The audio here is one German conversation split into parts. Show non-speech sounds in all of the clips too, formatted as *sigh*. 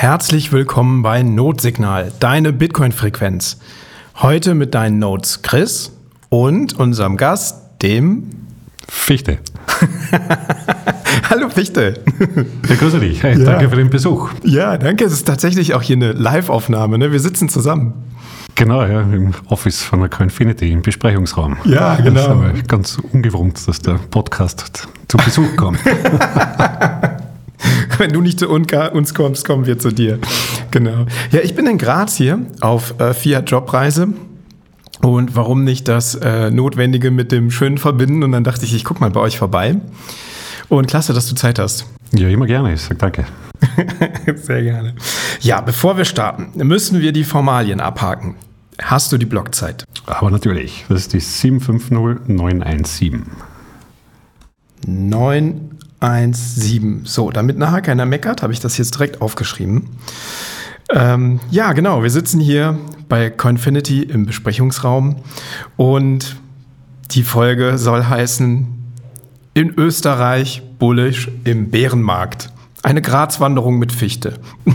Herzlich willkommen bei Notsignal, deine Bitcoin-Frequenz. Heute mit deinen Notes Chris und unserem Gast, dem Fichte. *laughs* Hallo Fichte. Ja, grüße dich. Hey, Ja. Danke für den Besuch. Ja, danke. Es ist tatsächlich auch hier eine Live-Aufnahme. Ne? Wir sitzen zusammen. Genau, ja, im Office von der Coinfinity im Besprechungsraum. Ja, genau. Ganz ungewohnt, dass der Podcast zu Besuch kommt. *laughs* *laughs* Wenn du nicht zu uns kommst, kommen wir zu dir. Genau. Ja, ich bin in Graz hier auf äh, Fiat Jobreise. Und warum nicht das äh, Notwendige mit dem Schönen verbinden? Und dann dachte ich, ich guck mal bei euch vorbei. Und klasse, dass du Zeit hast. ja, immer gerne. Ich sage danke. *laughs* Sehr gerne. Ja, bevor wir starten, müssen wir die Formalien abhaken. Hast du die Blockzeit? Aber natürlich, das ist die 750917. 917. So, damit nachher keiner meckert, habe ich das jetzt direkt aufgeschrieben. Ähm, ja, genau. Wir sitzen hier bei Confinity im Besprechungsraum und die Folge soll heißen in Österreich bullisch im Bärenmarkt. Eine Grazwanderung mit Fichte. *laughs*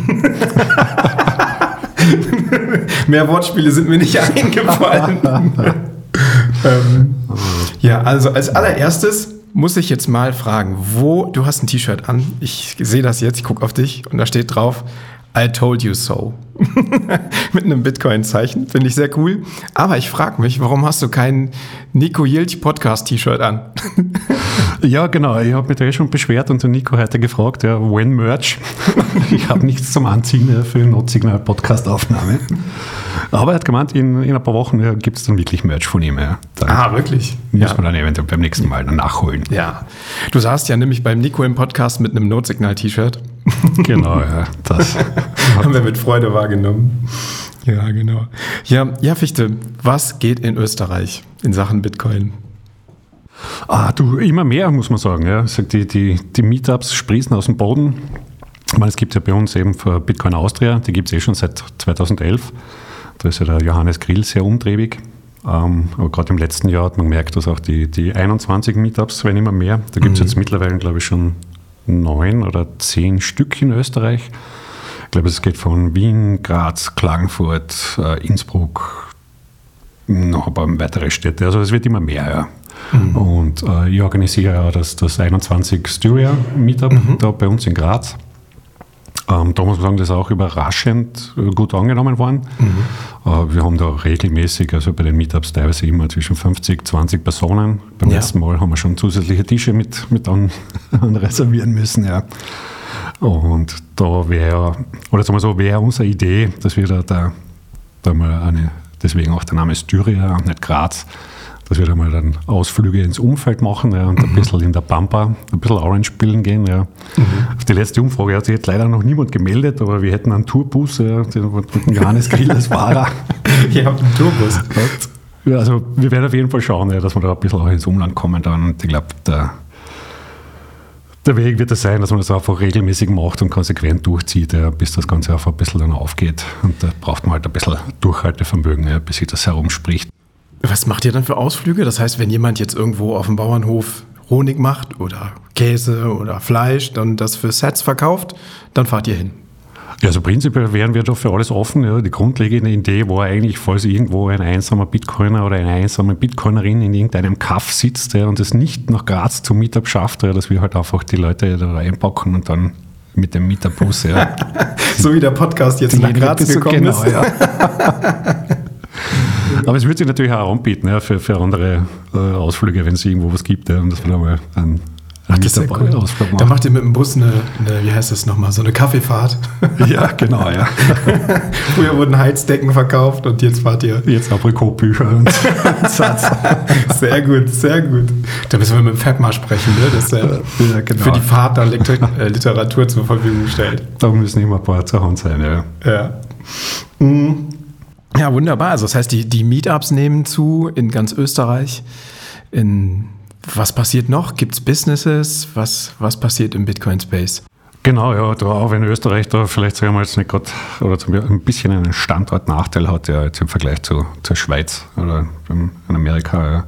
Mehr Wortspiele sind mir nicht eingefallen. *laughs* ähm, ja, also als allererstes muss ich jetzt mal fragen, wo, du hast ein T-Shirt an, ich sehe das jetzt, ich gucke auf dich und da steht drauf, I told you so. *laughs* Mit einem Bitcoin-Zeichen, finde ich sehr cool. Aber ich frage mich, warum hast du kein Nico Jilch Podcast-T-Shirt an? *laughs* Ja, genau. Ich habe mich da eh schon beschwert und den Nico heute gefragt, ja, when Merch? *laughs* ich habe nichts zum Anziehen ja, für eine Notsignal-Podcast-Aufnahme. Aber er hat gemeint, in, in ein paar Wochen ja, gibt es dann wirklich Merch von ihm. Ja. Dann ah, wirklich? muss man dann eventuell beim nächsten Mal nachholen. Ja. Du saßt ja nämlich beim Nico im Podcast mit einem Notsignal-T-Shirt. *laughs* Genau, ja. Das, *laughs* Haben wir mit Freude wahrgenommen. Ja, genau. Ja, ja, Fichte, was geht in Österreich in Sachen Bitcoin? Ah, du, immer mehr, muss man sagen. Ja. Die, die, die Meetups sprießen aus dem Boden. Ich meine, es gibt ja bei uns eben für Bitcoin Austria, die gibt es eh schon seit 2011. Da ist ja der Johannes Grill sehr umtriebig. Ähm, aber gerade im letzten Jahr hat man gemerkt, dass auch die, die 21 Meetups werden immer mehr. Da gibt es jetzt mittlerweile, glaube ich, schon neun oder zehn Stück in Österreich. Ich glaube, es geht von Wien, Graz, Klagenfurt, äh, Innsbruck, noch ein paar weitere Städte. Also es wird immer mehr, ja. Und äh, ich organisiere ja das, das 21 Styria Meetup da bei uns in Graz. Ähm, da muss man sagen, das ist auch überraschend äh, gut angenommen worden. Äh, wir haben da regelmäßig, also bei den Meetups teilweise immer zwischen 50, 20 Personen. Beim Ja. letzten Mal haben wir schon zusätzliche Tische mit, mit an, *laughs* an reservieren müssen, ja. Und da wäre, oder sagen wir so, wäre unsere Idee, dass wir da, da, da mal eine, deswegen auch der Name Styria und nicht Graz, dass wir da mal dann Ausflüge ins Umfeld machen ja, und ein bisschen in der Pampa, ein bisschen Orange spielen gehen. Ja. Auf die letzte Umfrage hat sich jetzt leider noch niemand gemeldet, aber wir hätten einen Tourbus ja, den- mit Johannes Grill als Fahrer. *laughs* Ihr habt einen Turbus. Ja, also wir werden auf jeden Fall schauen, ja, dass wir da ein bisschen auch ins Umland kommen dann. Und ich glaube, der, der Weg wird es sein, dass man das einfach regelmäßig macht und konsequent durchzieht, ja, bis das Ganze einfach ein bisschen dann aufgeht. Und da braucht man halt ein bisschen Durchhaltevermögen, ja, bis sich das herumspricht. Was macht ihr dann für Ausflüge? Das heißt, wenn jemand jetzt irgendwo auf dem Bauernhof Honig macht oder Käse oder Fleisch, dann das für Sets verkauft, dann fahrt ihr hin. Ja, also prinzipiell wären wir doch für alles offen. Ja. Die grundlegende Idee war eigentlich, falls irgendwo ein einsamer Bitcoiner oder eine einsame Bitcoinerin in irgendeinem Kaff sitzt ja, und es nicht nach Graz zum Meetup schafft, ja, dass wir halt einfach die Leute da einpacken und dann mit dem Meetup-Bus ja, *laughs* So wie der Podcast jetzt nach Graz die so- gekommen genau, ist. ja. *laughs* *laughs* Aber es wird sich natürlich auch anbieten ja, für, für andere äh, Ausflüge, wenn es irgendwo was gibt, ja, und dass wir da mal einen, einen Das ist ja cool. Meetup-Ausflug Da macht ihr mit dem Bus eine, eine wie heißt das nochmal, so eine Kaffeefahrt. *laughs* Ja, genau, ja. *laughs* Früher wurden Heizdecken verkauft und jetzt fahrt ihr. Jetzt Aprikotbücher und Satz. Sehr gut, sehr gut. Da müssen wir mit dem Fab mal sprechen, ne? dass er Ja, genau. für die Fahrt dann äh, Literatur zur Verfügung stellt. Da müssen immer ein paar zur Hand sein, ja. Ja. Mhm. Ja, wunderbar. Also das heißt, die, die Meetups nehmen zu in ganz Österreich. In, was passiert noch? Gibt es Businesses? Was, was passiert im Bitcoin-Space? Genau, ja, da auch wenn Österreich da vielleicht sagen wir jetzt nicht gerade oder zum, ein bisschen einen Standortnachteil hat, ja, jetzt im Vergleich zu, zur Schweiz oder in Amerika, ja,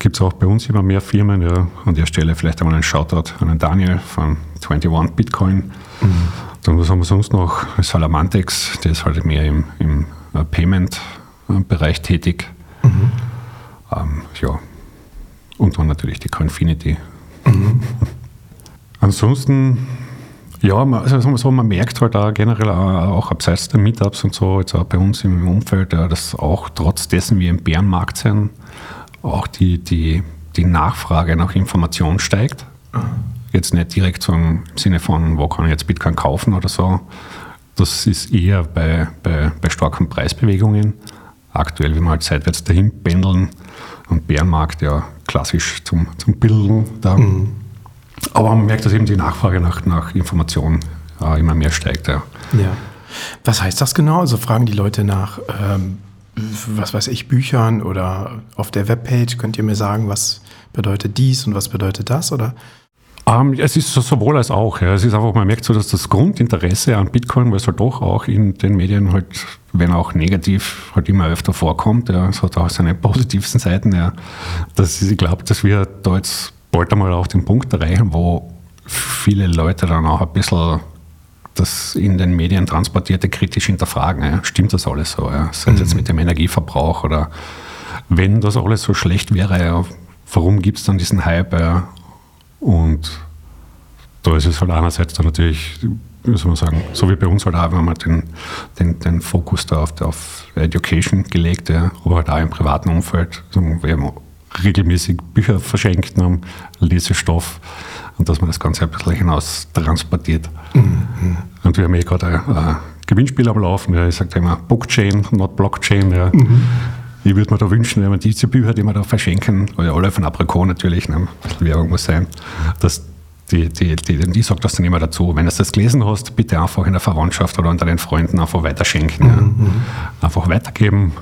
gibt es auch bei uns immer mehr Firmen. Ja. An der Stelle vielleicht einmal einen Shoutout an den Daniel von 21 Bitcoin. Dann was haben wir sonst noch? Salamantex, der ist halt mehr im, im Payment-Bereich tätig. Mhm. Ähm, ja. Und dann natürlich die Confinity. Mhm. *laughs* Ansonsten, ja, man, also so, man merkt halt auch generell auch abseits der Meetups und so, jetzt auch bei uns im Umfeld, dass auch trotz dessen wir im Bärenmarkt sind, auch die, die, die Nachfrage nach Information steigt. Mhm. Jetzt nicht direkt so im Sinne von, wo kann ich jetzt Bitcoin kaufen oder so. Das ist eher bei, bei, bei starken Preisbewegungen. Aktuell, wie wir halt seitwärts dahin pendeln und Bärenmarkt ja klassisch zum, zum Bilden da. Mhm. Aber man merkt, dass eben die Nachfrage nach, nach Information äh, immer mehr steigt. Ja. ja. Was heißt das genau? Also fragen die Leute nach, ähm, was weiß ich, Büchern oder auf der Webpage? Könnt ihr mir sagen, was bedeutet dies und was bedeutet das? Oder um, ähm, es ist sowohl als auch. Ja. Es ist einfach, man merkt so, dass das Grundinteresse an Bitcoin, weil es halt doch auch in den Medien halt, wenn auch negativ, halt immer öfter vorkommt. Ja. Es hat auch seine *laughs* positivsten Seiten. Ja. Das ist, ich glaube, dass wir da jetzt bald einmal auch den Punkt erreichen, wo viele Leute dann auch ein bisschen das in den Medien transportierte kritisch hinterfragen. Ja. Stimmt das alles so? Ja? Sei es jetzt mhm. mit dem Energieverbrauch oder wenn das alles so schlecht wäre, ja, warum gibt es dann diesen Hype? Ja? Und da ist es halt einerseits dann natürlich, wie soll man sagen, so wie bei uns halt auch, wenn man den, den, den Fokus da auf, auf Education gelegt, ja, aber halt auch im privaten Umfeld, wir haben regelmäßig Bücher verschenkt haben, Lesestoff und dass man das Ganze ein bisschen hinaus transportiert. Mhm. Und wir haben eh gerade ein, ein Gewinnspiel am Laufen, ja, ich sage immer Blockchain, not Blockchain. Ja. Mhm. Ich würde mir da wünschen, wenn man diese Bücher, die wir da verschenken, alle von Aprikot natürlich, ne, Werbung muss sein, dass die, die, die, die sagt das dann immer dazu. Wenn du das gelesen hast, bitte einfach in der Verwandtschaft oder unter den Freunden einfach weiterschenken. Mhm. Ja. Einfach weitergeben.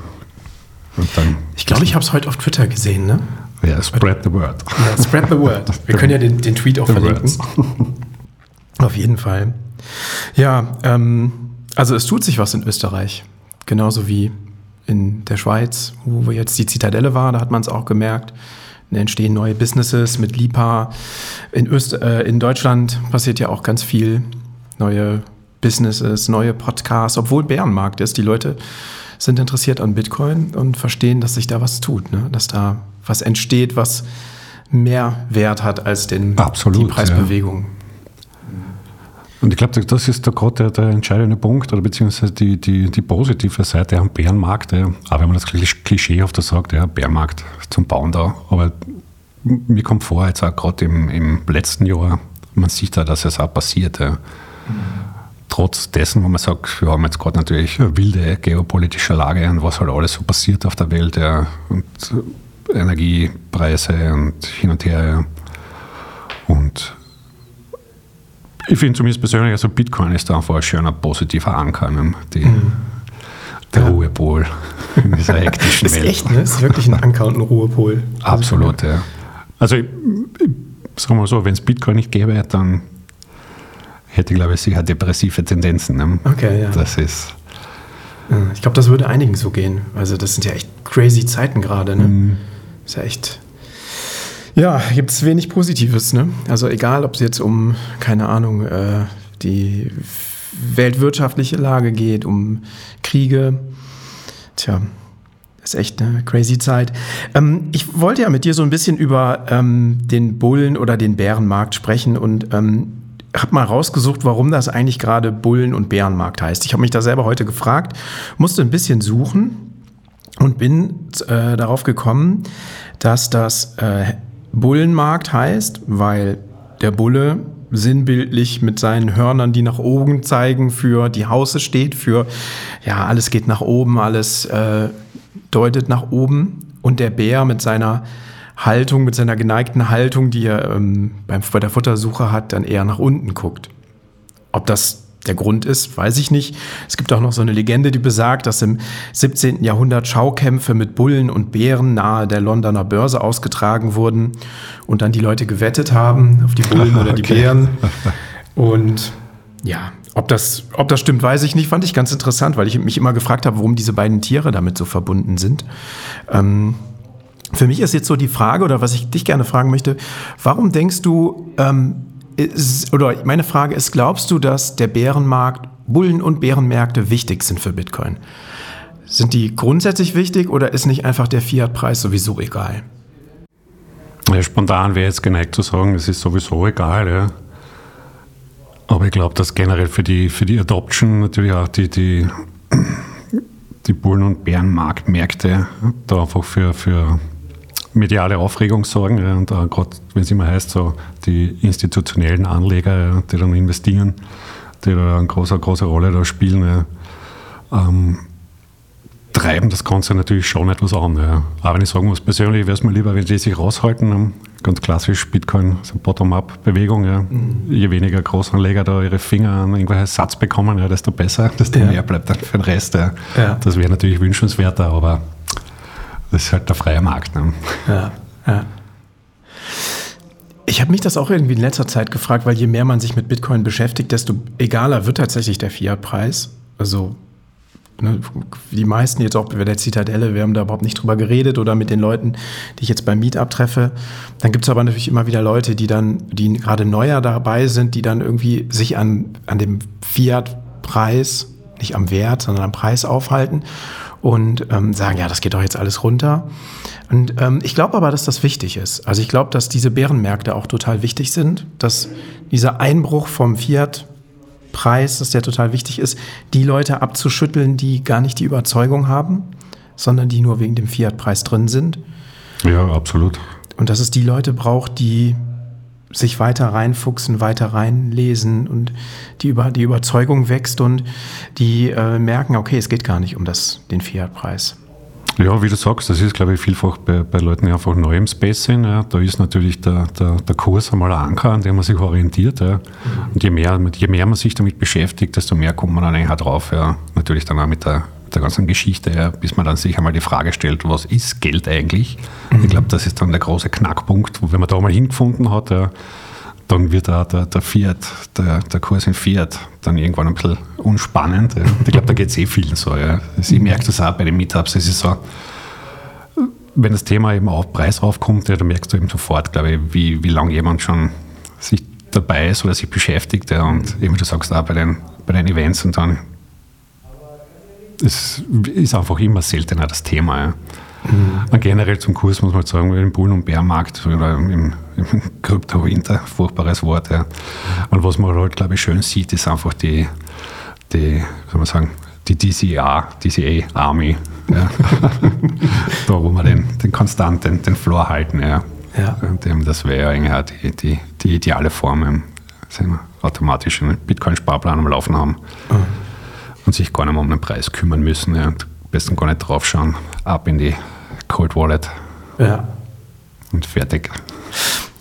Ich glaube, ich habe es heute auf Twitter gesehen, ne? Ja, spread the word. Ja, spread the word. *laughs* Wir können ja den, den Tweet auch verlinken. *laughs* auf jeden Fall. Ja, ähm, also es tut sich was in Österreich. Genauso wie in der Schweiz, wo jetzt die Zitadelle war, da hat man es auch gemerkt. Da entstehen neue Businesses mit Lipa. In, Öst äh, in Deutschland passiert ja auch ganz viel. Neue Businesses, neue Podcasts, obwohl Bärenmarkt ist. Die Leute sind interessiert an Bitcoin und verstehen, dass sich da was tut, ne? dass da was entsteht, was mehr Wert hat als den, Absolut, die Preisbewegung. Ja. Und ich glaube, das ist da gerade der, der, entscheidende Punkt oder beziehungsweise die, die, die positive Seite am Bärenmarkt. Ja. Auch wenn man das klischeehaft sagt, ja, Bärenmarkt zum Bauen da. Aber mir kommt vor, jetzt auch gerade im, im letzten Jahr, man sieht da, dass es auch passiert. Ja. Trotz dessen, wo man sagt, wir haben jetzt gerade natürlich eine wilde geopolitische Lage und was halt alles so passiert auf der Welt ja. und Energiepreise und hin und her. Und ich finde zumindest persönlich, also Bitcoin ist da einfach ein schöner positiver Anker. Ne? Die, mhm. Der ja. Ruhepol in *laughs* dieser hektischen Welt. ist echt, ne? ist wirklich ein Anker und ein Ruhepol. Absolut, ja. Also, ich, sagen wir so, wenn es Bitcoin nicht gäbe, dann hätte ich, glaube ich, sicher depressive Tendenzen. Ne? Okay, ja. Das ist. Ich glaube, das würde einigen so gehen. Also, das sind ja echt crazy Zeiten gerade. Ne? Mhm. Ist ja echt ja, gibt es wenig Positives. Ne? Also egal, ob es jetzt um, keine Ahnung, äh, die weltwirtschaftliche Lage geht, um Kriege. Tja, ist echt eine crazy Zeit. Ähm, ich wollte ja mit dir so ein bisschen über ähm, den Bullen- oder den Bärenmarkt sprechen und ähm, habe mal rausgesucht, warum das eigentlich gerade Bullen- und Bärenmarkt heißt. Ich habe mich da selber heute gefragt, musste ein bisschen suchen und bin äh, darauf gekommen, dass das äh, Bullenmarkt heißt, weil der Bulle sinnbildlich mit seinen Hörnern, die nach oben zeigen, für die Hause steht, für ja, alles geht nach oben, alles äh, deutet nach oben. Und der Bär mit seiner Haltung, mit seiner geneigten Haltung, die er ähm, beim, bei der Futtersuche hat, dann eher nach unten guckt. Ob das der Grund ist, weiß ich nicht. Es gibt auch noch so eine Legende, die besagt, dass im 17. Jahrhundert Schaukämpfe mit Bullen und Bären nahe der Londoner Börse ausgetragen wurden und dann die Leute gewettet haben auf die Bullen oder die *laughs* okay. Bären. *laughs* Und ja, ob das, ob das stimmt, weiß ich nicht. Fand ich ganz interessant, weil ich mich immer gefragt habe, warum diese beiden Tiere damit so verbunden sind. Ähm, für mich ist jetzt so die Frage, oder was ich dich gerne fragen möchte, warum denkst du, ähm, oder meine Frage ist, glaubst du, dass der Bärenmarkt, Bullen- und Bärenmärkte wichtig sind für Bitcoin? Sind die grundsätzlich wichtig oder ist nicht einfach der Fiat-Preis sowieso egal? Ja, spontan wäre jetzt geneigt zu sagen, es ist sowieso egal. Ja. Aber ich glaube, dass generell für die, für die Adoption natürlich auch die, die, die Bullen- und Bärenmarktmärkte da einfach für, für mediale Aufregung sorgen. Ja, und gerade, wenn es immer heißt, so die institutionellen Anleger, ja, die dann investieren, die da eine große, große Rolle da spielen, ja, ähm, treiben das Ganze natürlich schon etwas an. Ja. Aber wenn ich sagen muss, persönlich wäre es mir lieber, wenn die sich raushalten. Ganz klassisch Bitcoin, so Bottom-up-Bewegung. Ja. Mhm. Je weniger Großanleger da ihre Finger an irgendwelche Satz bekommen, ja, desto besser, *laughs* desto ja. mehr bleibt dann für den Rest. Das wäre natürlich wünschenswerter, aber das ist halt der freie Markt. Ne? Ja, ja. Ich habe mich das auch irgendwie in letzter Zeit gefragt, weil je mehr man sich mit Bitcoin beschäftigt, desto egaler wird tatsächlich der Fiat-Preis. Also ne, die meisten jetzt auch bei der Zitadelle, wir haben da überhaupt nicht drüber geredet oder mit den Leuten, die ich jetzt beim Meetup treffe. Dann gibt es aber natürlich immer wieder Leute, die dann, die gerade neuer dabei sind, die dann irgendwie sich an, an dem Fiat-Preis, nicht am Wert, sondern am Preis aufhalten und ähm, sagen, ja, das geht doch jetzt alles runter. Und ähm, ich glaube aber, dass das wichtig ist. Also ich glaube, dass diese Bärenmärkte auch total wichtig sind, dass dieser Einbruch vom Fiat-Preis, dass der total wichtig ist, die Leute abzuschütteln, die gar nicht die Überzeugung haben, sondern die nur wegen dem Fiat-Preis drin sind. Ja, absolut. Und dass es die Leute braucht, die sich weiter reinfuchsen, weiter reinlesen und die, über, die Überzeugung wächst und die äh, merken, okay, es geht gar nicht um das, den Fiat-Preis. Ja, wie du sagst, das ist, glaube ich, vielfach bei, bei Leuten, die einfach neu im Space sind. Ja. Da ist natürlich der, der, der Kurs einmal ein Anker, an dem man sich orientiert. Ja. Und je mehr, je mehr man sich damit beschäftigt, desto mehr kommt man dann eigentlich drauf. Ja. Natürlich dann auch mit der, der ganzen Geschichte, ja, bis man dann sich einmal die Frage stellt, was ist Geld eigentlich? Mhm. Ich glaube, das ist dann der große Knackpunkt, wenn man da mal hingefunden hat, ja, dann wird auch der, der Fiat, der, der Kurs in Fiat dann irgendwann ein bisschen unspannend. Ja. Ich glaube, da geht es eh vielen so. Ja. Also ich merke das auch bei den Meetups. Es ist so, wenn das Thema eben auf Preis raufkommt, ja, dann merkst du eben sofort, glaube ich, wie, wie lange jemand schon sich dabei ist oder sich beschäftigt. Ja. Und eben, du sagst, auch bei den, bei den Events und dann es ist einfach immer seltener das Thema. Ja. Mhm. Generell zum Kurs muss man sagen, im Bullen- und Bärmarkt oder im, im Krypto-Winter, furchtbares Wort. Ja. Und was man halt, glaube ich, schön sieht, ist einfach die, die soll man sagen, die DCA, DCA Army. Ja. *laughs* da, wo wir den, den konstanten, den Floor halten. Ja. Ja. Und das wäre eigentlich auch die, die, die ideale Form, automatisch einen Bitcoin-Sparplan am Laufen haben. Mhm. Und sich gar nicht mehr um den Preis kümmern müssen. Ja. Und am besten gar nicht draufschauen. Ab in die Cold Wallet. Ja. Und fertig.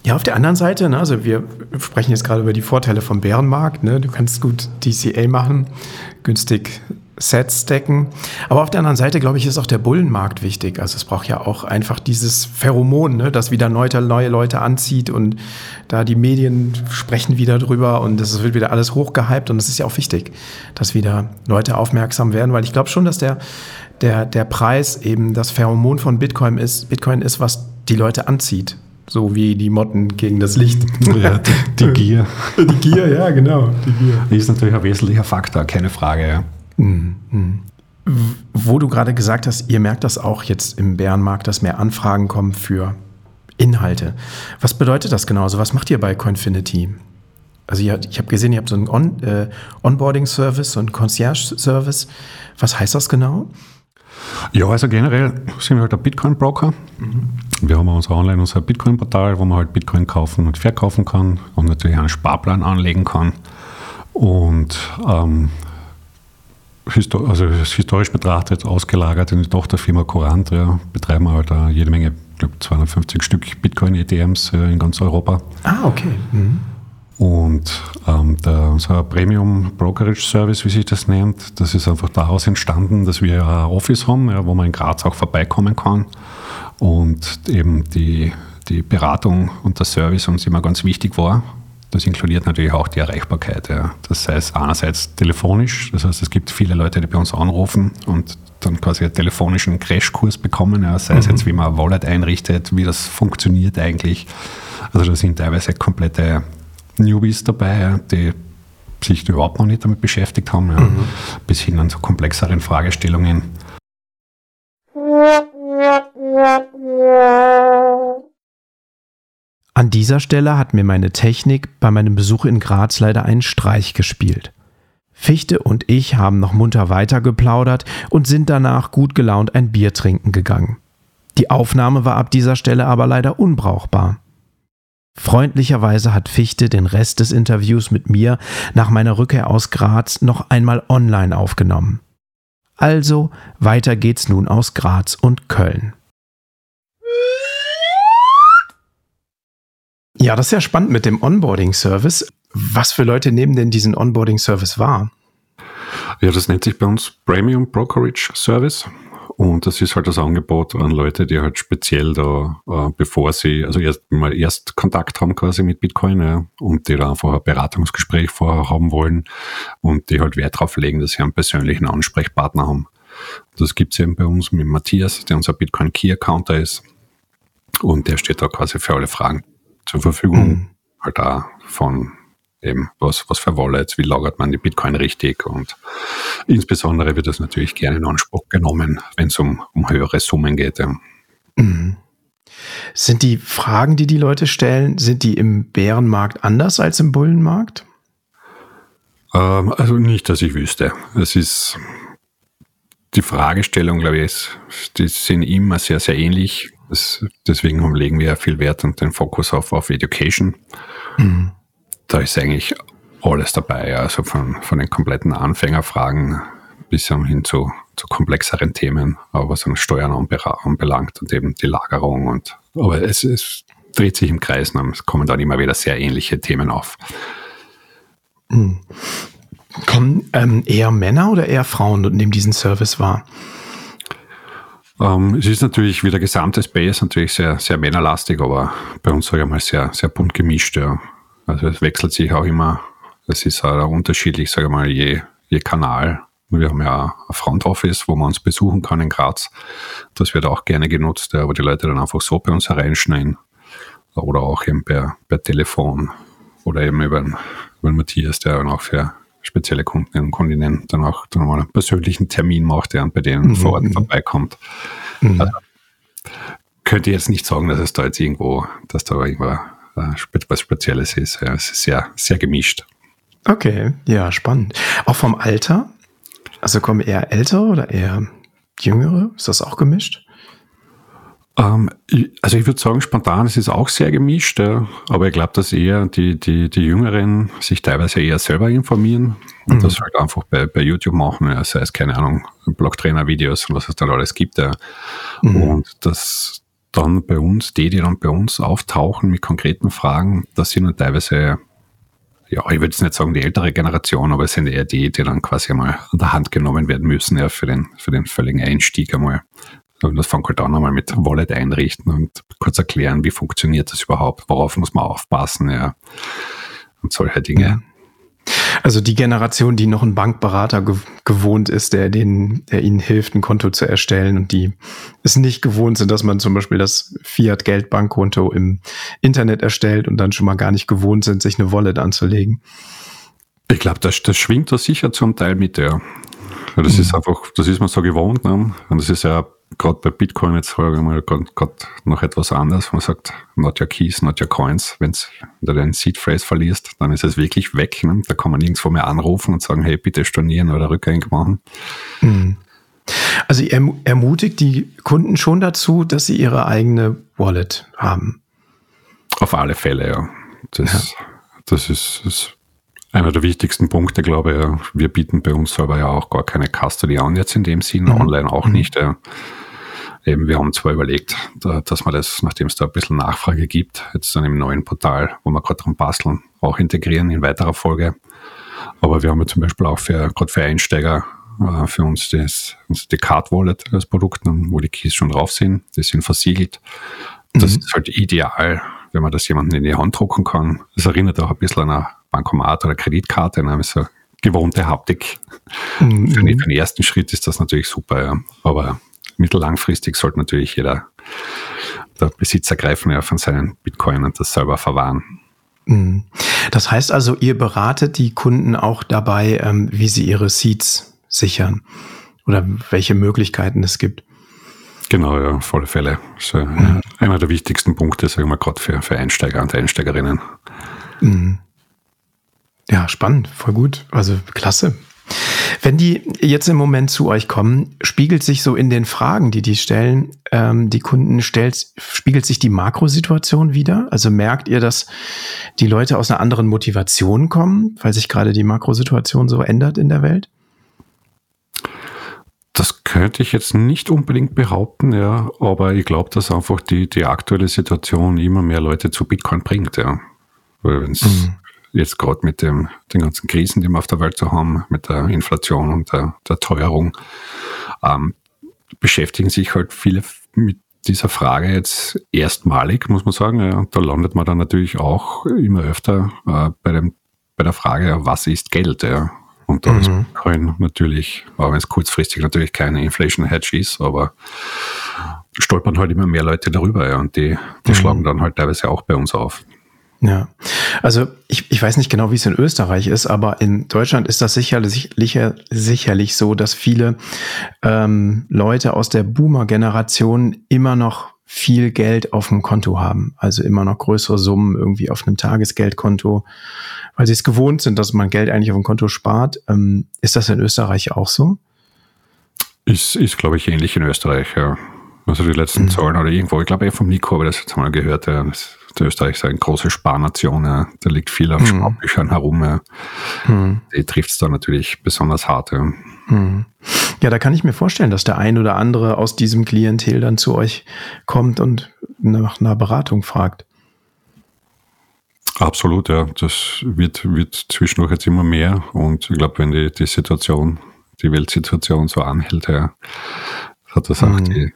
Ja, auf der anderen Seite, ne, also wir sprechen jetzt gerade über die Vorteile vom Bärenmarkt. Ne? Du kannst gut DCA machen, günstig Sets stacken. Aber auf der anderen Seite, glaube ich, ist auch der Bullenmarkt wichtig. Also es braucht ja auch einfach dieses Pheromon, ne, das wieder neue, neue Leute anzieht und da die Medien sprechen wieder drüber und es wird wieder alles hochgehypt und es ist ja auch wichtig, dass wieder Leute aufmerksam werden, weil ich glaube schon, dass der, der, der Preis eben das Pheromon von Bitcoin ist, Bitcoin ist, was die Leute anzieht. So wie die Motten gegen das Licht. *laughs* Ja, die, die Gier. Die Gier, ja, genau. Die Gier. Die ist natürlich ein wesentlicher Faktor, keine Frage. Ja. Mhm. Wo du gerade gesagt hast, ihr merkt das auch jetzt im Bärenmarkt, dass mehr Anfragen kommen für Inhalte. Was bedeutet das genau? Also was macht ihr bei Coinfinity? Also ihr, ich habe gesehen, ihr habt so einen On, äh, Onboarding-Service, so einen Concierge-Service. Was heißt das genau? Ja, also generell sind wir halt ein Bitcoin-Broker. Mhm. Wir haben unser Online, unser Bitcoin-Portal, wo man halt Bitcoin kaufen und verkaufen kann und natürlich einen Sparplan anlegen kann. Und ähm, also historisch betrachtet ausgelagert in die Tochterfirma Courant, ja, betreiben wir halt uh, jede Menge, ich glaube 250 Stück Bitcoin-ETMs in ganz Europa. Ah, okay. Mhm. Und ähm, der, unser Premium Brokerage Service, wie sich das nennt, das ist einfach daraus entstanden, dass wir ein Office haben, ja, wo man in Graz auch vorbeikommen kann. Und eben die, die Beratung und der Service uns immer ganz wichtig war. Das inkludiert natürlich auch die Erreichbarkeit. Ja. Das heißt einerseits telefonisch, das heißt es gibt viele Leute, die bei uns anrufen und dann quasi einen telefonischen Crashkurs bekommen, ja, sei es mhm. jetzt, wie man ein Wallet einrichtet, wie das funktioniert eigentlich. Also das sind teilweise komplette Newbies dabei, die sich überhaupt noch nicht damit beschäftigt haben, ja, mhm. bis hin an so komplexeren Fragestellungen. *laughs* An dieser Stelle hat mir meine Technik bei meinem Besuch in Graz leider einen Streich gespielt. Fichte und ich haben noch munter weiter geplaudert und sind danach gut gelaunt ein Bier trinken gegangen. Die Aufnahme war ab dieser Stelle aber leider unbrauchbar. Freundlicherweise hat Fichte den Rest des Interviews mit mir nach meiner Rückkehr aus Graz noch einmal online aufgenommen. Also weiter geht's nun aus Graz und Köln. Ja, das ist ja spannend mit dem Onboarding-Service. Was für Leute nehmen denn diesen Onboarding-Service wahr? Ja, das nennt sich bei uns Premium Brokerage Service. Und das ist halt das Angebot an Leute, die halt speziell da, äh, bevor sie, also erst mal erst Kontakt haben quasi mit Bitcoin ja, und die da einfach ein Beratungsgespräch vorher haben wollen und die halt Wert darauf legen, dass sie einen persönlichen Ansprechpartner haben. Das gibt's eben bei uns mit Matthias, der unser Bitcoin Key Accounter ist. Und der steht da quasi für alle Fragen zur Verfügung. Mhm. Halt da von eben, was, was für Wallets, wie lagert man die Bitcoin richtig und insbesondere wird das natürlich gerne in Anspruch genommen, wenn es um, um höhere Summen geht. Ja. Mhm. Sind die Fragen, die die Leute stellen, sind die im Bärenmarkt anders als im Bullenmarkt? Ähm, also nicht, dass ich wüsste. Es ist die Fragestellung, glaube ich, ist, die sind immer sehr, sehr ähnlich. Das, deswegen legen wir viel Wert und den Fokus auf, auf Education. Mhm da ist eigentlich alles dabei, also von, von den kompletten Anfängerfragen bis hin zu, zu komplexeren Themen, was an Steuern anbelangt und eben die Lagerung. Und, aber es, es dreht sich im Kreis und es kommen dann immer wieder sehr ähnliche Themen auf. Hm. Kommen ähm, eher Männer oder eher Frauen und nehmen diesen Service wahr? Ähm, es ist natürlich, wie der gesamte Space, natürlich sehr, sehr männerlastig, aber bei uns, sage ich mal, sehr, sehr bunt gemischt. Ja. Also es wechselt sich auch immer, es ist auch unterschiedlich, sage ich mal, je, je Kanal. Wir haben ja ein Front Office, wo man uns besuchen kann in Graz. Das wird auch gerne genutzt, wo die Leute dann einfach so bei uns hereinschneiden. Oder auch eben per, per Telefon oder eben über, über Matthias, der dann auch für spezielle Kunden und Kundinnen dann auch dann mal einen persönlichen Termin macht, der bei denen mhm. vor Ort vorbeikommt. Mhm. Also, könnte jetzt nicht sagen, dass es da jetzt irgendwo, dass da irgendwo äh, was Spezielles ist. Ja, es ist sehr, sehr gemischt. Okay, ja, spannend. Auch vom Alter? Also kommen eher ältere oder eher jüngere? Ist das auch gemischt? Ähm, also ich würde sagen, spontan es ist auch sehr gemischt, ja, aber ich glaube, dass eher die, die, die Jüngeren sich teilweise eher selber informieren und mhm. das halt einfach bei, bei YouTube machen, ja, sei es, keine Ahnung, Blogtrainer-Videos und was es dann alles gibt. Ja. Mhm. Und das, dann bei uns, die, die dann bei uns auftauchen mit konkreten Fragen, das sind dann teilweise, ja, ich würde jetzt nicht sagen die ältere Generation, aber es sind eher die, die dann quasi einmal an der Hand genommen werden müssen, ja, für den, für den völligen Einstieg einmal. Und das fängt halt auch nochmal mit Wallet einrichten und kurz erklären, wie funktioniert das überhaupt, worauf muss man aufpassen, ja. Und solche Dinge. Also die Generation, die noch einen Bankberater ge gewohnt ist, der, den, der ihnen hilft, ein Konto zu erstellen und die es nicht gewohnt sind, dass man zum Beispiel das Fiat-Geldbankkonto im Internet erstellt und dann schon mal gar nicht gewohnt sind, sich eine Wallet anzulegen. Ich glaube, das, das schwingt da sicher zum Teil mit, ja. Das mhm. ist einfach, das ist man so gewohnt. Ne? Und das ist ja gerade bei Bitcoin jetzt ich mal gerade noch etwas anderes. Man sagt, not your keys, not your coins. Wenn's, wenn du den Seed Phrase verlierst, dann ist es wirklich weg. Ne? Da kann man nirgendwo mehr anrufen und sagen, hey, bitte stornieren oder rückgängig machen. Mhm. Also ihr ermutigt die Kunden schon dazu, dass sie ihre eigene Wallet haben. Auf alle Fälle, ja. Das, ja. das ist, ist einer der wichtigsten Punkte, glaube ich. Wir bieten bei uns selber ja auch gar keine Custody an, jetzt in dem Sinn, mhm. online auch mhm. nicht. Ja. Eben, wir haben zwar überlegt, dass man das, nachdem es da ein bisschen Nachfrage gibt, jetzt dann im neuen Portal, wo wir gerade dran basteln, auch integrieren in weiterer Folge. Aber wir haben ja zum Beispiel auch für, gerade für Einsteiger, äh, für uns das, die Card Wallet als Produkt, wo die Keys schon drauf sind, die sind versiegelt. Das mhm. ist halt ideal, wenn man das jemandem in die Hand drucken kann. Das erinnert auch ein bisschen an eine Bankomat oder Kreditkarte, ne? so gewohnte Haptik. Mhm. Für, den, für, den, ersten Schritt ist das natürlich super, ja. aber mittellangfristig sollte natürlich jeder der Besitz ergreifen ja, von seinen Bitcoin und das selber verwahren. Mhm. Das heißt also, ihr beratet die Kunden auch dabei, ähm, wie sie ihre Seeds sichern oder welche Möglichkeiten es gibt. Genau, ja, auf alle Fälle. So mhm. einer der wichtigsten Punkte, sagen wir gerade für, für Einsteiger und Einsteigerinnen. Mhm. Ja, spannend, voll gut. Also klasse. Wenn die jetzt im Moment zu euch kommen, spiegelt sich so in den Fragen, die die stellen, ähm, die Kunden stellt, spiegelt sich die Makrosituation wieder? Also merkt ihr, dass die Leute aus einer anderen Motivation kommen, weil sich gerade die Makrosituation so ändert in der Welt? Das könnte ich jetzt nicht unbedingt behaupten, ja, aber ich glaube, dass einfach die, die aktuelle Situation immer mehr Leute zu Bitcoin bringt, ja. Weil wenn es mhm jetzt gerade mit dem, den ganzen Krisen, die wir auf der Welt so haben, mit der Inflation und der, der Teuerung, ähm, beschäftigen sich halt viele mit dieser Frage jetzt erstmalig, muss man sagen. Ja, da landet man dann natürlich auch immer öfter äh, bei, dem, bei der Frage, was ist Geld? Ja. Und da mhm. ist Bitcoin natürlich, auch wenn es kurzfristig natürlich keine Inflation Hedge ist, aber stolpern halt immer mehr Leute darüber ja, und die, die mhm. schlagen dann halt teilweise auch bei uns auf. Ja, also ich, ich weiß nicht genau, wie es in Österreich ist, aber in Deutschland ist das sicherlich, sicherlich so, dass viele ähm, Leute aus der Boomer-Generation immer noch viel Geld auf dem Konto haben. Also immer noch größere Summen irgendwie auf einem Tagesgeldkonto, weil sie es gewohnt sind, dass man Geld eigentlich auf dem Konto spart. Ähm, ist das in Österreich auch so? Ist, ist glaube ich, ähnlich in Österreich, ja. Also die letzten mhm. Zahlen oder irgendwo, ich glaube, von Nico habe ich das jetzt mal gehört, ja. Das Österreich ist eine große Sparnation, ja. da liegt viel auf mhm. Sparbüchern herum. Ja. Mhm. Die trifft es da natürlich besonders hart. Ja. Mhm. ja, da kann ich mir vorstellen, dass der ein oder andere aus diesem Klientel dann zu euch kommt und nach einer Beratung fragt. Absolut, ja. Das wird, wird zwischendurch jetzt immer mehr. Und ich glaube, wenn die, die Situation, die Weltsituation so anhält, ja, hat das auch mhm. die,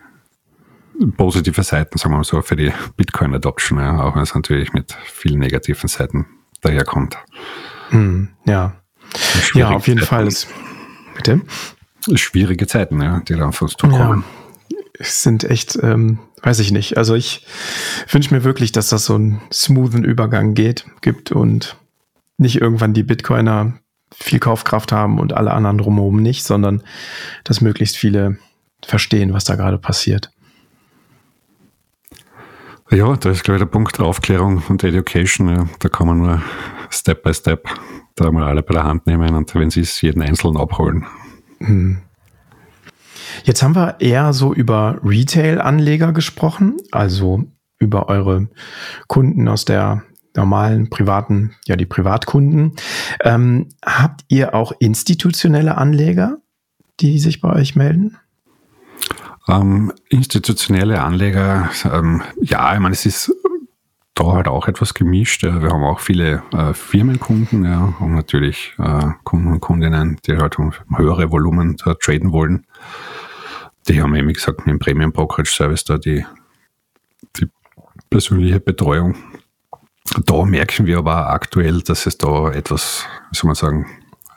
positive Seiten, sagen wir mal so, für die Bitcoin-Adoption, ja, auch wenn es natürlich mit vielen negativen Seiten daherkommt. Mm, ja. Ja, auf jeden Zeiten. Fall. Ist, bitte? Schwierige Zeiten, ja, die da auf uns zukommen. Ja, es sind echt, ähm, weiß ich nicht. Also ich wünsche mir wirklich, dass das so einen smoothen Übergang geht, gibt und nicht irgendwann die Bitcoiner viel Kaufkraft haben und alle anderen drumherum nicht, sondern dass möglichst viele verstehen, was da gerade passiert. Ja, da ist, glaube ich, der Punkt Aufklärung und Education. Ja. Da kann man nur Step by Step da mal alle bei der Hand nehmen und wenn sie es jeden Einzelnen abholen. Hm. Jetzt haben wir eher so über Retail-Anleger gesprochen, also über eure Kunden aus der normalen privaten, ja, die Privatkunden. Ähm, habt ihr auch institutionelle Anleger, die sich bei euch melden? Ähm, institutionelle Anleger, ähm, ja, ich meine, es ist da halt auch etwas gemischt. Wir haben auch viele äh, Firmenkunden ja, und natürlich äh, Kunden und Kundinnen, die halt um höhere Volumen da traden wollen. Die haben eben, wie gesagt, mit dem Premium Brokerage Service da die, die persönliche Betreuung. Da merken wir aber aktuell, dass es da etwas, wie soll man sagen,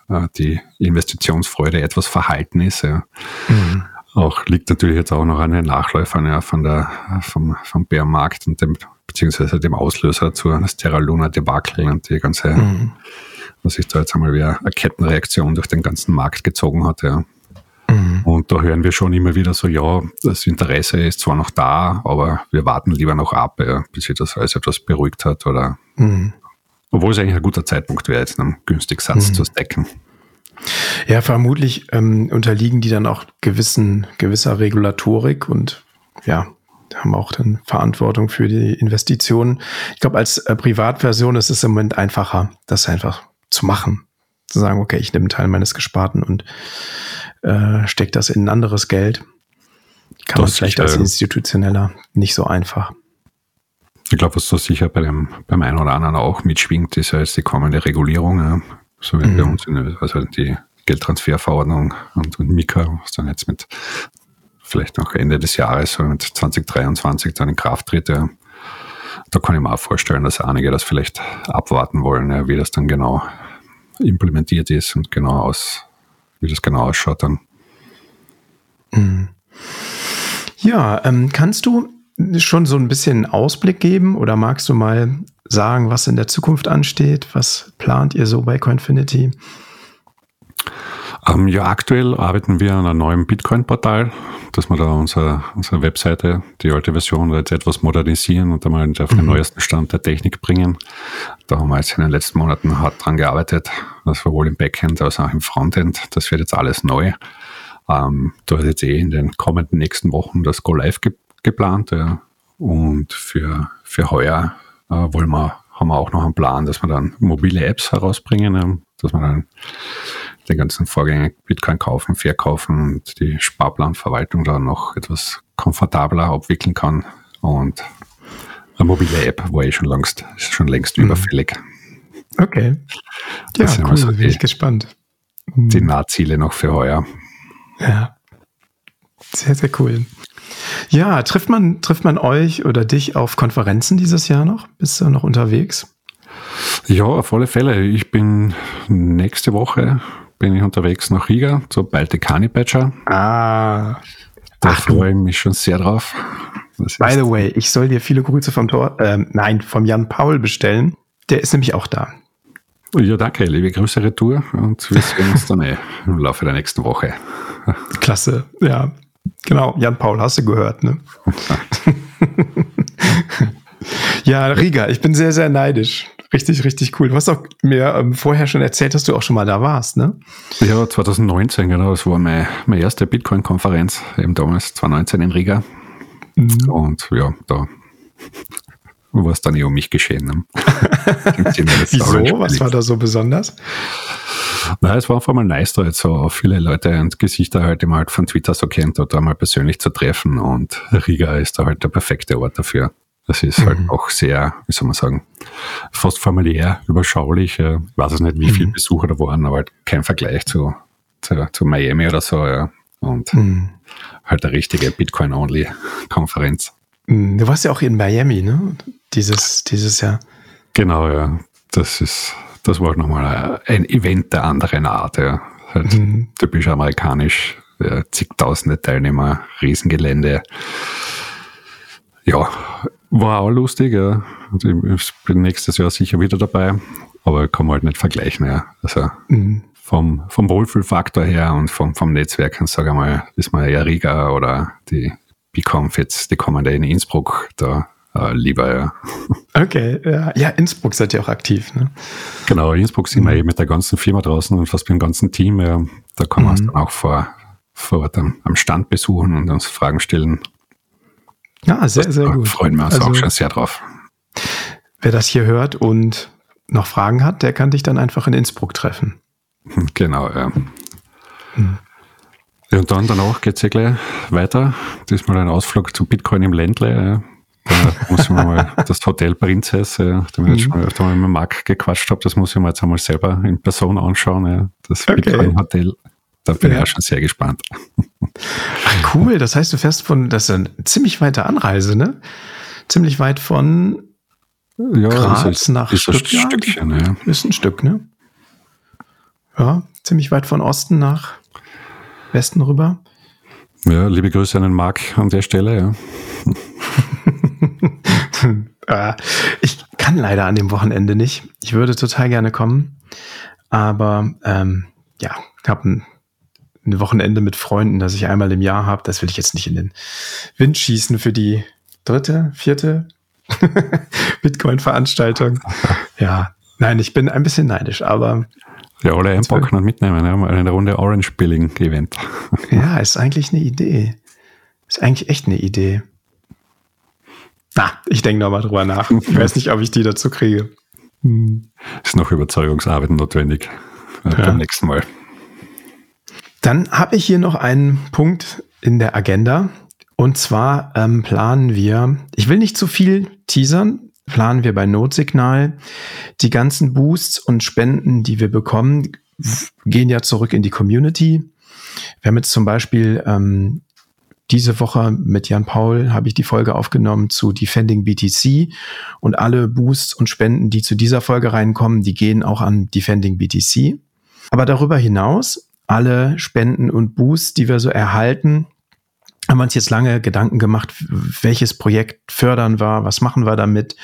äh, die Investitionsfreude etwas verhalten ist. Ja. Mhm. Auch liegt natürlich jetzt auch noch an den Nachläufern ja, von der, vom, vom Bärmarkt und dem, beziehungsweise dem Auslöser zur Terra Luna Debakel und die ganze, mhm. was sich da jetzt einmal wieder eine Kettenreaktion durch den ganzen Markt gezogen hat, ja. Mhm. Und da hören wir schon immer wieder so, ja, das Interesse ist zwar noch da, aber wir warten lieber noch ab, ja, bis sich das alles etwas beruhigt hat oder, mhm. obwohl es eigentlich ein guter Zeitpunkt wäre, jetzt einen günstigen Satz mhm. zu stacken. Ja, vermutlich ähm, unterliegen die dann auch gewissen, gewisser Regulatorik und ja, haben auch dann Verantwortung für die Investitionen. Ich glaube, als äh, Privatversion ist es im Moment einfacher, das einfach zu machen. Zu sagen, okay, ich nehme einen Teil meines Gesparten und äh, stecke das in ein anderes Geld. Kann das man vielleicht als institutioneller nicht so einfach. Ich glaube, was da sicher bei dem, beim einen oder anderen auch mitschwingt, ist ja jetzt die kommende Regulierung. Ja so wie mhm. bei uns, in, also die Geldtransferverordnung und, und Mika, was dann jetzt mit vielleicht noch Ende des Jahres, so mit 2023 dann in Kraft tritt. Ja. Da kann ich mir auch vorstellen, dass einige das vielleicht abwarten wollen, ja, wie das dann genau implementiert ist und genau aus, wie das genau ausschaut dann. Mhm. Ja, ähm, kannst du schon so ein bisschen Ausblick geben oder magst du mal sagen, was in der Zukunft ansteht? Was plant ihr so bei Coinfinity? Ähm, ja, aktuell arbeiten wir an einem neuen Bitcoin-Portal, dass wir da unsere, unsere Webseite, die alte Version, jetzt etwas modernisieren und einmal auf den mhm. neuesten Stand der Technik bringen. Da haben wir jetzt in den letzten Monaten hart dran gearbeitet, sowohl im Backend als auch im Frontend. Das wird jetzt alles neu. Ähm, da ist jetzt eh in den kommenden nächsten Wochen das Go Live ge geplant. Ja. Und für, für heuer wollen wir, haben wir auch noch einen Plan, dass wir dann mobile Apps herausbringen, ja, dass wir dann den ganzen Vorgängen Bitcoin kaufen, verkaufen und die Sparplanverwaltung da noch etwas komfortabler abwickeln kann. Und eine mobile App war eh schon längst, schon längst mhm. überfällig. Okay. Ja, das cool, so bin ich gespannt. Die mhm. Nahziele noch für heuer. Ja. Sehr, sehr cool. Ja, trifft man, trifft man euch oder dich auf Konferenzen dieses Jahr noch? Bist du noch unterwegs? Ja, auf alle Fälle. Ich bin nächste Woche bin ich unterwegs nach Riga zur Baltikani Badger. Ah. Da freue ich mich schon sehr drauf. By the way, ich soll dir viele Grüße vom Tor, äh, nein, vom Jan Paul bestellen. Der ist nämlich auch da. Ja, danke. Liebe Grüße Retour und wir sehen uns dann eh im Laufe der nächsten Woche. Klasse, ja. Genau, Jan Paul hast du gehört, ne? *laughs* ja, Riga, ich bin sehr, sehr neidisch. Richtig, richtig cool. Du hast auch mir ähm, vorher schon erzählt, dass du auch schon mal da warst, ne? Ja, 2019, genau. Das war meine, meine erste Bitcoin-Konferenz, eben damals 2019 in Riga. Mhm. Und ja, da war es dann eh um mich geschehen. Ne? *laughs* Wieso? Was war da so besonders? Na, es war einfach mal nice, da jetzt so viele Leute und Gesichter halt, man halt von Twitter so kennt, da mal persönlich zu treffen. Und Riga ist da halt der perfekte Ort dafür. Das ist halt mhm. auch sehr, wie soll man sagen, fast familiär, überschaulich. Ich weiß es nicht, wie mhm. viele Besucher da waren, aber halt kein Vergleich zu, zu, zu Miami oder so. Ja. Und mhm. halt eine richtige Bitcoin-Only-Konferenz. Mhm. Du warst ja auch in Miami, ne? Dieses, dieses Jahr. Genau, ja. Das ist, das war nochmal ein Event der anderen Art, ja. Halt mhm. typisch amerikanisch, ja, zigtausende Teilnehmer, Riesengelände. Ja, war auch lustig, ja. Ich bin nächstes Jahr sicher wieder dabei, aber kann man halt nicht vergleichen, ja. Also mhm. vom, vom Wohlfühlfaktor her und vom, vom Netzwerk, sage ich mal, ist man eher Riga oder die Biconf jetzt, die kommen da in Innsbruck, da äh, lieber, ja. *laughs* Okay, ja. ja, Innsbruck seid ihr auch aktiv, ne? Genau, Innsbruck sind mhm. wir eben mit der ganzen Firma draußen und fast mit dem ganzen Team, ja. Da kann man mhm. uns dann auch vor, vor Ort am, am Stand besuchen und uns Fragen stellen. Ja, sehr, sehr gut. Freuen wir uns also, auch schon sehr drauf. Wer das hier hört und noch Fragen hat, der kann dich dann einfach in Innsbruck treffen. Genau, ja. Hm. Ja und dann danach geht es ja gleich weiter. Diesmal ein Ausflug zu Bitcoin im Ländle. Da muss ich mal *laughs* das Hotel Prinzess, ja, da ich mhm. schon öfter mal mit Marc gequatscht habe, das muss ich mir jetzt einmal selber in Person anschauen. Ja. Das okay. Bitcoin Hotel. Da bin ja. ich auch schon sehr gespannt. Ach, cool. Das heißt, du fährst von, das ist eine ziemlich weite Anreise, ne? Ziemlich weit von ja, Graz ist, nach ist Stuttgart. Ein Stückchen, ja. Ist ein Stück, ne? Ja, ziemlich weit von Osten nach Westen rüber. Ja, liebe Grüße an den Marc an der Stelle, ja. Ah, *laughs* ich kann leider an dem Wochenende nicht. Ich würde total gerne kommen. Aber ähm, ja, ich habe ein ein Wochenende mit Freunden, das ich einmal im Jahr habe. Das will ich jetzt nicht in den Wind schießen für die dritte, vierte *laughs* Bitcoin-Veranstaltung. Ja, nein, ich bin ein bisschen neidisch, aber. Ja, oder ein paar kann mitnehmen, ja, eine Runde Orange Billing Event. *laughs* ja, ist eigentlich eine Idee. Ist eigentlich echt eine Idee. Na, ich denke nochmal drüber nach. Ich weiß nicht, ob ich die dazu kriege. Hm. Ist noch Überzeugungsarbeit notwendig. Ja. Beim nächsten Mal. Dann habe ich hier noch einen Punkt in der Agenda. Und zwar ähm, planen wir, ich will nicht zu viel teasern, planen wir bei Notsignal. Die ganzen Boosts und Spenden, die wir bekommen, gehen ja zurück in die Community. Wir haben jetzt zum Beispiel ähm, diese Woche mit Jan Paul habe ich die Folge aufgenommen zu Defending BTC und alle Boosts und Spenden, die zu dieser Folge reinkommen, die gehen auch an Defending BTC. Aber darüber hinaus alle Spenden und Boosts, die wir so erhalten, haben wir uns jetzt lange Gedanken gemacht, welches Projekt fördern wir, was machen wir damit,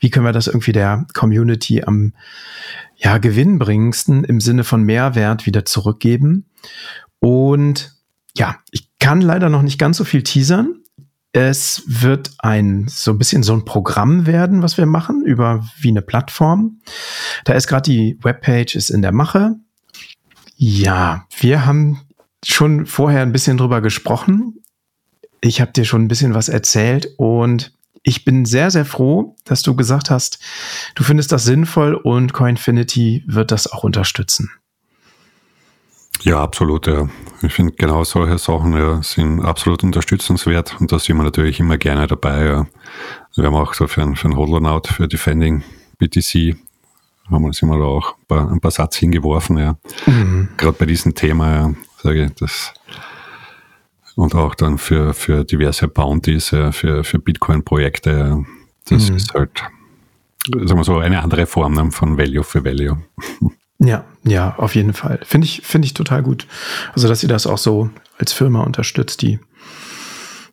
wie können wir das irgendwie der Community am ja, gewinnbringendsten im Sinne von Mehrwert wieder zurückgeben. Und ja, ich kann leider noch nicht ganz so viel teasern. Es wird ein so ein bisschen so ein Programm werden, was wir machen über wie eine Plattform. Da ist gerade die Webpage ist in der Mache. Ja, wir haben schon vorher ein bisschen drüber gesprochen. Ich habe dir schon ein bisschen was erzählt und ich bin sehr, sehr froh, dass du gesagt hast, du findest das sinnvoll und Coinfinity wird das auch unterstützen. Ja, absolut, ja. Ich finde genau solche Sachen ja, sind absolut unterstützenswert und da sind wir natürlich immer gerne dabei. Ja. Wir haben auch so für ein, für ein Hodlernaut, für Defending BTC, haben wir, sind wir da auch ein paar, ein paar Satz hingeworfen, ja. Mhm. Gerade bei diesem Thema, ja, sage ich, das und auch dann für, für diverse Bounties, ja, für, für Bitcoin-Projekte. Das mhm. ist halt, sagen wir so, eine andere Form ne, von Value für Value. Ja, ja, auf jeden Fall. Finde ich, finde ich total gut. Also, dass ihr das auch so als Firma unterstützt, die,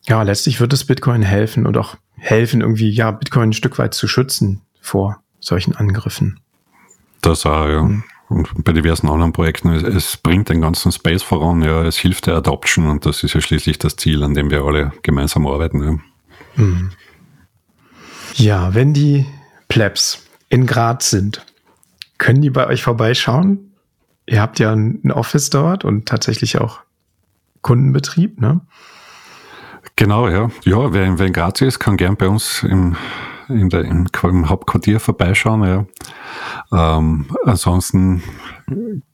ja, letztlich wird es Bitcoin helfen und auch helfen, irgendwie, ja, Bitcoin ein Stück weit zu schützen vor solchen Angriffen. Das auch, ja. Mhm. Und bei diversen anderen Projekten, es, es, bringt den ganzen Space voran, ja, es hilft der Adoption und das ist ja schließlich das Ziel, an dem wir alle gemeinsam arbeiten. Ja, mhm. ja wenn die Plebs in Graz sind, können die bei euch vorbeischauen? Ihr habt ja ein Office dort und tatsächlich auch Kundenbetrieb, ne? Genau, ja. Ja, wer, wer in Graz ist, kann gern bei uns im in der, im, im Hauptquartier vorbeischauen. Ja. Ähm, ansonsten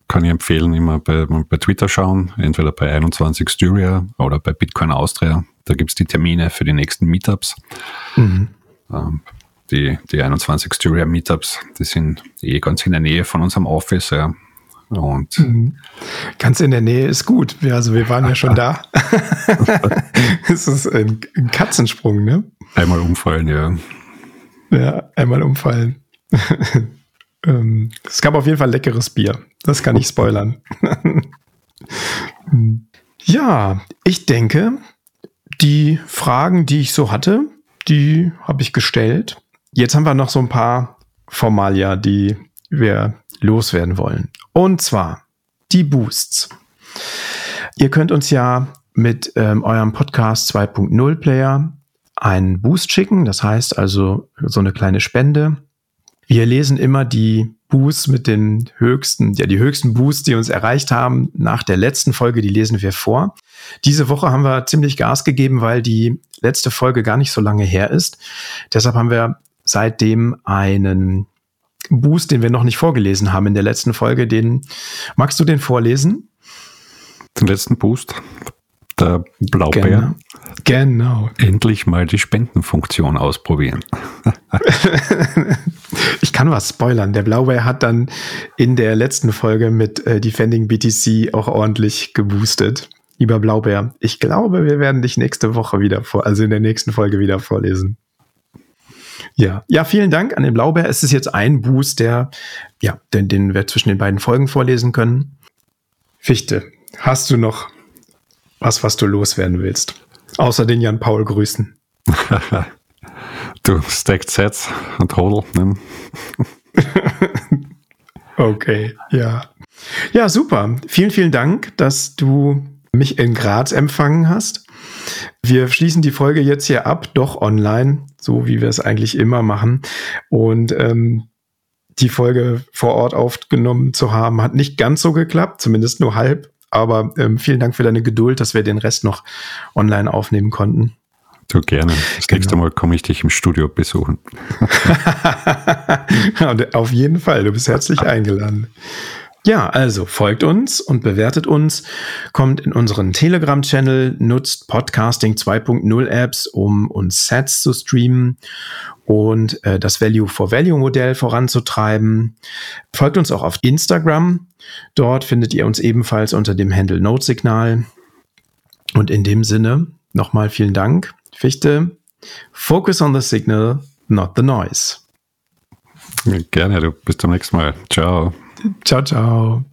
kann ich empfehlen, immer bei, bei Twitter schauen, entweder bei 21 Styria oder bei Bitcoin Austria. Da gibt es die Termine für die nächsten Meetups. Mhm. Ähm, die, die 21 Styria Meetups, die sind eh ganz in der Nähe von unserem Office. Ja. Und mhm. Ganz in der Nähe ist gut. Also wir waren ja schon da. *laughs* es ist ein, ein Katzensprung, ne? Einmal umfallen, ja. Ja, einmal umfallen. Ähm, es gab auf jeden Fall leckeres Bier. Das kann ich spoilern. *laughs* ja, ich denke, die Fragen, die ich so hatte, die habe ich gestellt. Jetzt haben wir noch so ein paar Formalia, die wir loswerden wollen. Und zwar die Boosts. Ihr könnt uns ja mit ähm, eurem Podcast 2.0 Player einen Boost schicken, das heißt also so eine kleine Spende. Wir lesen immer die Boosts mit den höchsten, ja, die höchsten Boosts, die uns erreicht haben nach der letzten Folge, die lesen wir vor. Diese Woche haben wir ziemlich Gas gegeben, weil die letzte Folge gar nicht so lange her ist. Deshalb haben wir seitdem einen Boost, den wir noch nicht vorgelesen haben in der letzten Folge. Den magst du den vorlesen? Den letzten Boost der Blaubeer. Genau. genau. Endlich mal die Spendenfunktion ausprobieren. *laughs* ich kann was spoilern. Der Blaubeer hat dann in der letzten Folge mit äh, Defending BTC auch ordentlich geboostet. Lieber Blaubeer, ich glaube, wir werden dich nächste Woche wieder vor, also in der nächsten Folge wieder vorlesen. Ja, ja, vielen Dank an den Blaubeer. Es ist jetzt ein Boost, der, ja, den, den wir zwischen den beiden Folgen vorlesen können. Fichte, hast du noch was, was du loswerden willst. Außer den Jan Paul grüßen. *laughs* du Stacked Sets und Hodl. Ne? *laughs* okay, ja. Ja, super. Vielen, vielen Dank, dass du mich in Graz empfangen hast. Wir schließen die Folge jetzt hier ab, doch online, so wie wir es eigentlich immer machen. Und ähm, die Folge vor Ort aufgenommen zu haben, hat nicht ganz so geklappt, zumindest nur halb. Aber ähm, vielen Dank für deine Geduld, dass wir den Rest noch online aufnehmen konnten. Du gerne. Das genau. nächste Mal komme ich dich im Studio besuchen. *laughs* Auf jeden Fall, du bist herzlich eingeladen. Ja, also folgt uns und bewertet uns, kommt in unseren Telegram-Channel, nutzt Podcasting 2.0 Apps, um uns Sets zu streamen und äh, das Value for Value Modell voranzutreiben. Folgt uns auch auf Instagram. Dort findet ihr uns ebenfalls unter dem Handle Note Signal. Und in dem Sinne nochmal vielen Dank. Fichte, focus on the signal, not the noise. Gerne, du. Bis zum nächsten Mal. Ciao. Ciao, ciao.